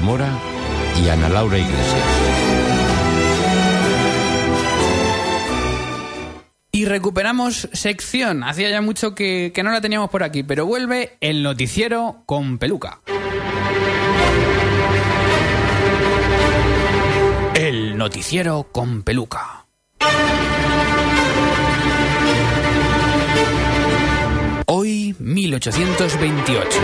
Mora y Ana Laura Iglesias. Y recuperamos sección. Hacía ya mucho que, que no la teníamos por aquí, pero vuelve el noticiero con peluca. El noticiero con peluca. Hoy, 1828.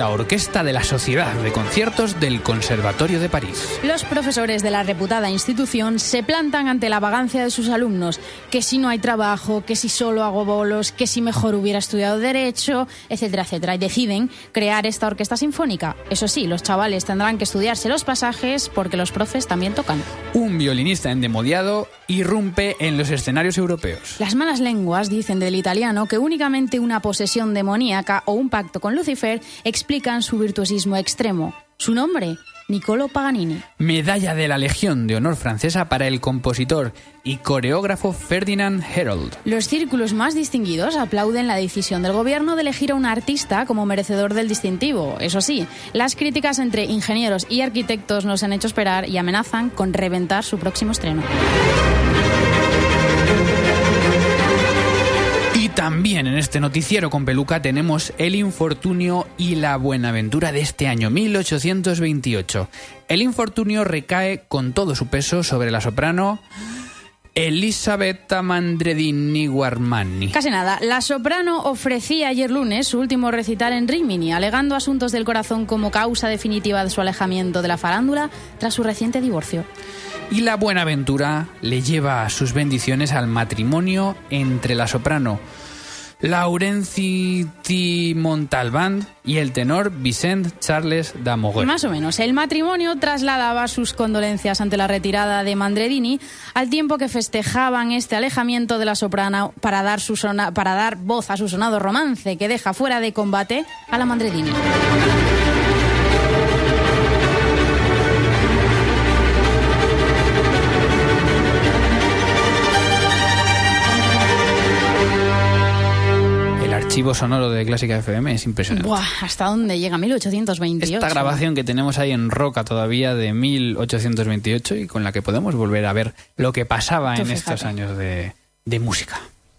La Orquesta de la Sociedad de Conciertos del Conservatorio de París. Los profesores de la reputada institución se plantan ante la vagancia de sus alumnos, que si no hay trabajo, que si solo hago bolos, que si mejor hubiera estudiado derecho, etcétera, etcétera, y deciden crear esta orquesta sinfónica. Eso sí, los chavales tendrán que estudiarse los pasajes porque los profes también tocan. Un violinista endemoniado irrumpe en los escenarios europeos. Las malas lenguas dicen del italiano que únicamente una posesión demoníaca o un pacto con Lucifer explican su virtuosismo extremo. Su nombre, Niccolo Paganini. Medalla de la Legión de Honor Francesa para el compositor y coreógrafo Ferdinand Herold. Los círculos más distinguidos aplauden la decisión del gobierno de elegir a un artista como merecedor del distintivo. Eso sí, las críticas entre ingenieros y arquitectos nos han hecho esperar y amenazan con reventar su próximo estreno. También en este noticiero con peluca tenemos el infortunio y la buenaventura de este año 1828. El infortunio recae con todo su peso sobre la soprano Elisabetta Mandredini Guarmani. Casi nada. La soprano ofrecía ayer lunes su último recital en Rimini, alegando asuntos del corazón como causa definitiva de su alejamiento de la farándula tras su reciente divorcio. Y la Buenaventura le lleva sus bendiciones al matrimonio entre la soprano Laurenci Montalbán y el tenor Vicent Charles Damoguer. Más o menos. El matrimonio trasladaba sus condolencias ante la retirada de Mandredini al tiempo que festejaban este alejamiento de la soprano para dar, para dar voz a su sonado romance que deja fuera de combate a la Mandredini. Archivo sonoro de Clásica FM es impresionante. Buah, ¿hasta dónde llega? 1828. Esta grabación que tenemos ahí en Roca todavía de 1828 y con la que podemos volver a ver lo que pasaba Tú en estos fíjate. años de, de música.